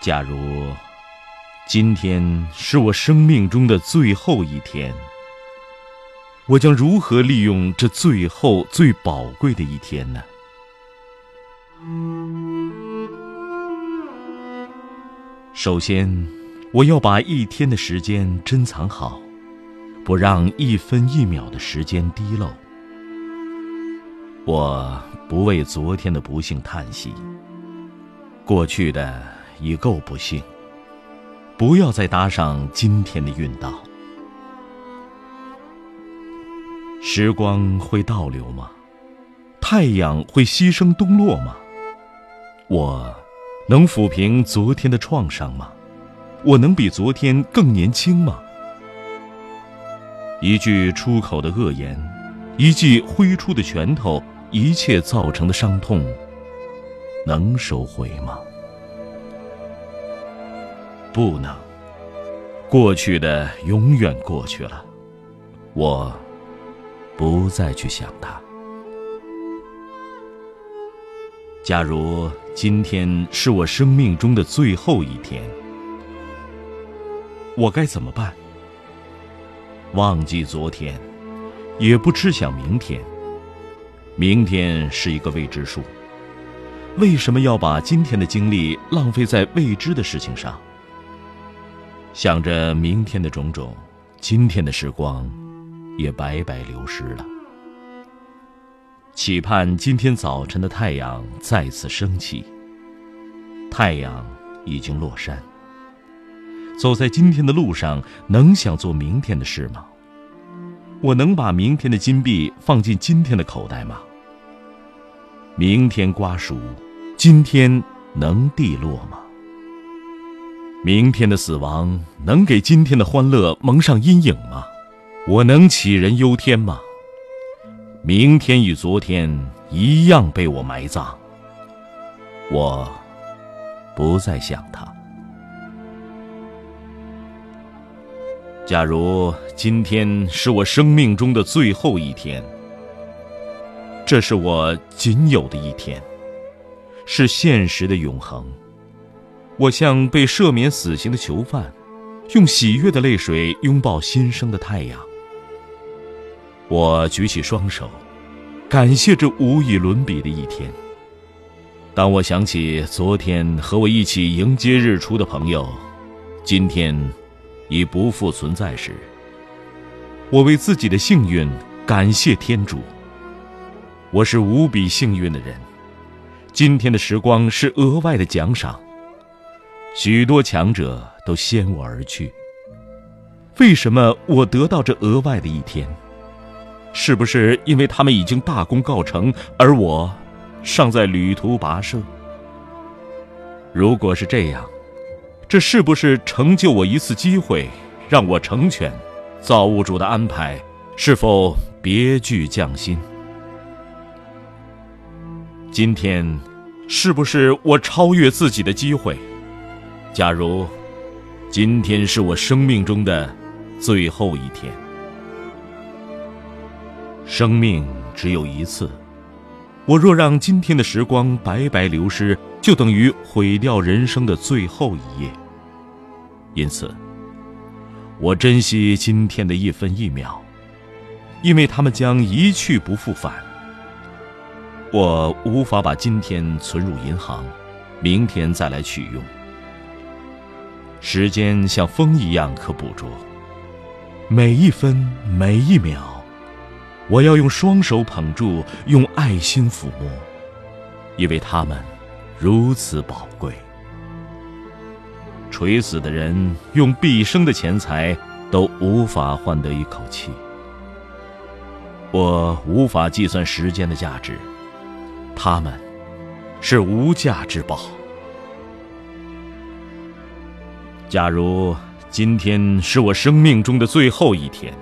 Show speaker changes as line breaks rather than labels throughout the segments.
假如今天是我生命中的最后一天，我将如何利用这最后最宝贵的一天呢？首先，我要把一天的时间珍藏好，不让一分一秒的时间滴漏。我不为昨天的不幸叹息，过去的。已够不幸，不要再搭上今天的运道。时光会倒流吗？太阳会牺牲东落吗？我能抚平昨天的创伤吗？我能比昨天更年轻吗？一句出口的恶言，一记挥出的拳头，一切造成的伤痛，能收回吗？不能，过去的永远过去了，我不再去想它。假如今天是我生命中的最后一天，我该怎么办？忘记昨天，也不吃想明天。明天是一个未知数，为什么要把今天的精力浪费在未知的事情上？想着明天的种种，今天的时光也白白流失了。期盼今天早晨的太阳再次升起。太阳已经落山。走在今天的路上，能想做明天的事吗？我能把明天的金币放进今天的口袋吗？明天瓜熟，今天能蒂落吗？明天的死亡能给今天的欢乐蒙上阴影吗？我能杞人忧天吗？明天与昨天一样被我埋葬。我不再想他。假如今天是我生命中的最后一天，这是我仅有的一天，是现实的永恒。我像被赦免死刑的囚犯，用喜悦的泪水拥抱新生的太阳。我举起双手，感谢这无与伦比的一天。当我想起昨天和我一起迎接日出的朋友，今天已不复存在时，我为自己的幸运感谢天主。我是无比幸运的人，今天的时光是额外的奖赏。许多强者都先我而去，为什么我得到这额外的一天？是不是因为他们已经大功告成，而我尚在旅途跋涉？如果是这样，这是不是成就我一次机会，让我成全造物主的安排？是否别具匠心？今天，是不是我超越自己的机会？假如今天是我生命中的最后一天，生命只有一次，我若让今天的时光白白流失，就等于毁掉人生的最后一页。因此，我珍惜今天的一分一秒，因为他们将一去不复返。我无法把今天存入银行，明天再来取用。时间像风一样可捕捉，每一分每一秒，我要用双手捧住，用爱心抚摸，因为他们如此宝贵。垂死的人用毕生的钱财都无法换得一口气。我无法计算时间的价值，他们是无价之宝。假如今天是我生命中的最后一天，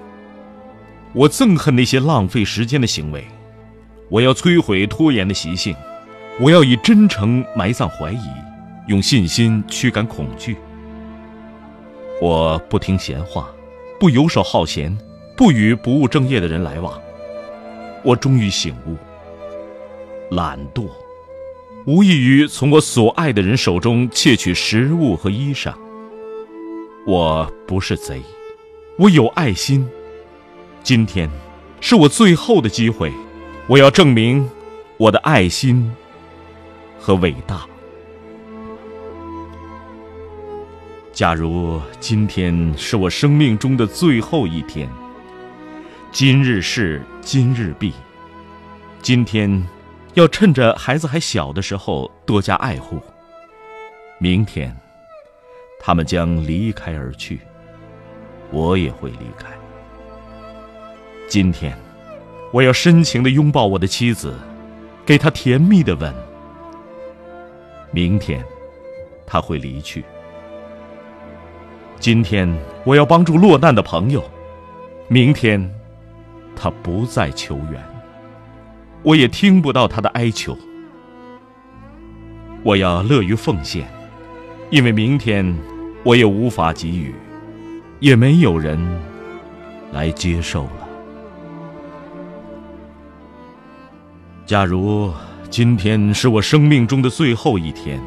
我憎恨那些浪费时间的行为，我要摧毁拖延的习性，我要以真诚埋葬怀疑，用信心驱赶恐惧。我不听闲话，不游手好闲，不与不务正业的人来往。我终于醒悟，懒惰。无异于从我所爱的人手中窃取食物和衣裳。我不是贼，我有爱心。今天是我最后的机会，我要证明我的爱心和伟大。假如今天是我生命中的最后一天，今日事今日毕，今天。要趁着孩子还小的时候多加爱护。明天，他们将离开而去，我也会离开。今天，我要深情的拥抱我的妻子，给她甜蜜的吻。明天，他会离去。今天，我要帮助落难的朋友。明天，他不再求援。我也听不到他的哀求。我要乐于奉献，因为明天我也无法给予，也没有人来接受了。假如今天是我生命中的最后一天，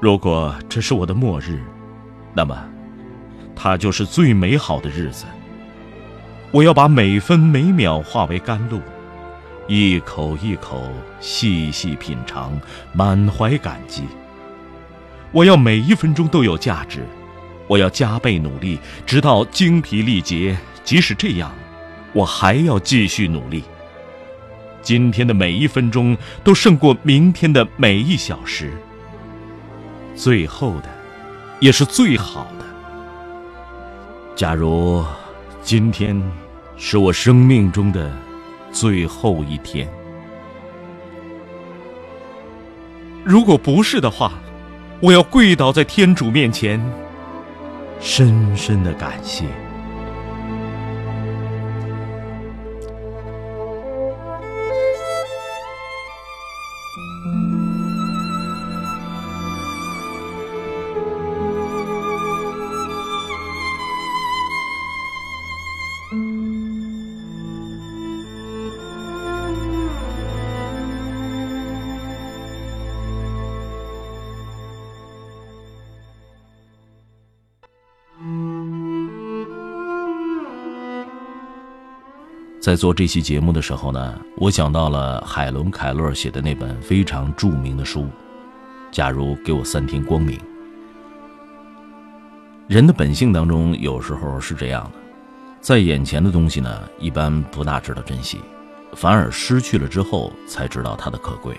如果这是我的末日，那么它就是最美好的日子。我要把每分每秒化为甘露，一口一口细细品尝，满怀感激。我要每一分钟都有价值，我要加倍努力，直到精疲力竭。即使这样，我还要继续努力。今天的每一分钟都胜过明天的每一小时。最后的，也是最好的。假如今天。是我生命中的最后一天。如果不是的话，我要跪倒在天主面前，深深的感谢。在做这期节目的时候呢，我想到了海伦·凯勒写的那本非常著名的书《假如给我三天光明》。人的本性当中，有时候是这样的，在眼前的东西呢，一般不大知道珍惜，反而失去了之后才知道它的可贵。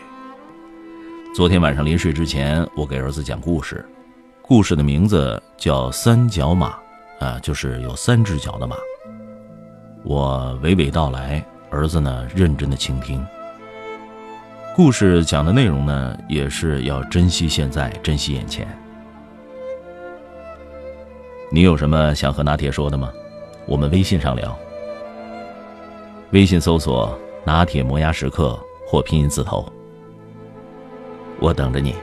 昨天晚上临睡之前，我给儿子讲故事，故事的名字叫《三脚马》，啊，就是有三只脚的马。我娓娓道来，儿子呢认真的倾听。故事讲的内容呢，也是要珍惜现在，珍惜眼前。你有什么想和拿铁说的吗？我们微信上聊。微信搜索“拿铁磨牙时刻”或拼音字头，我等着你。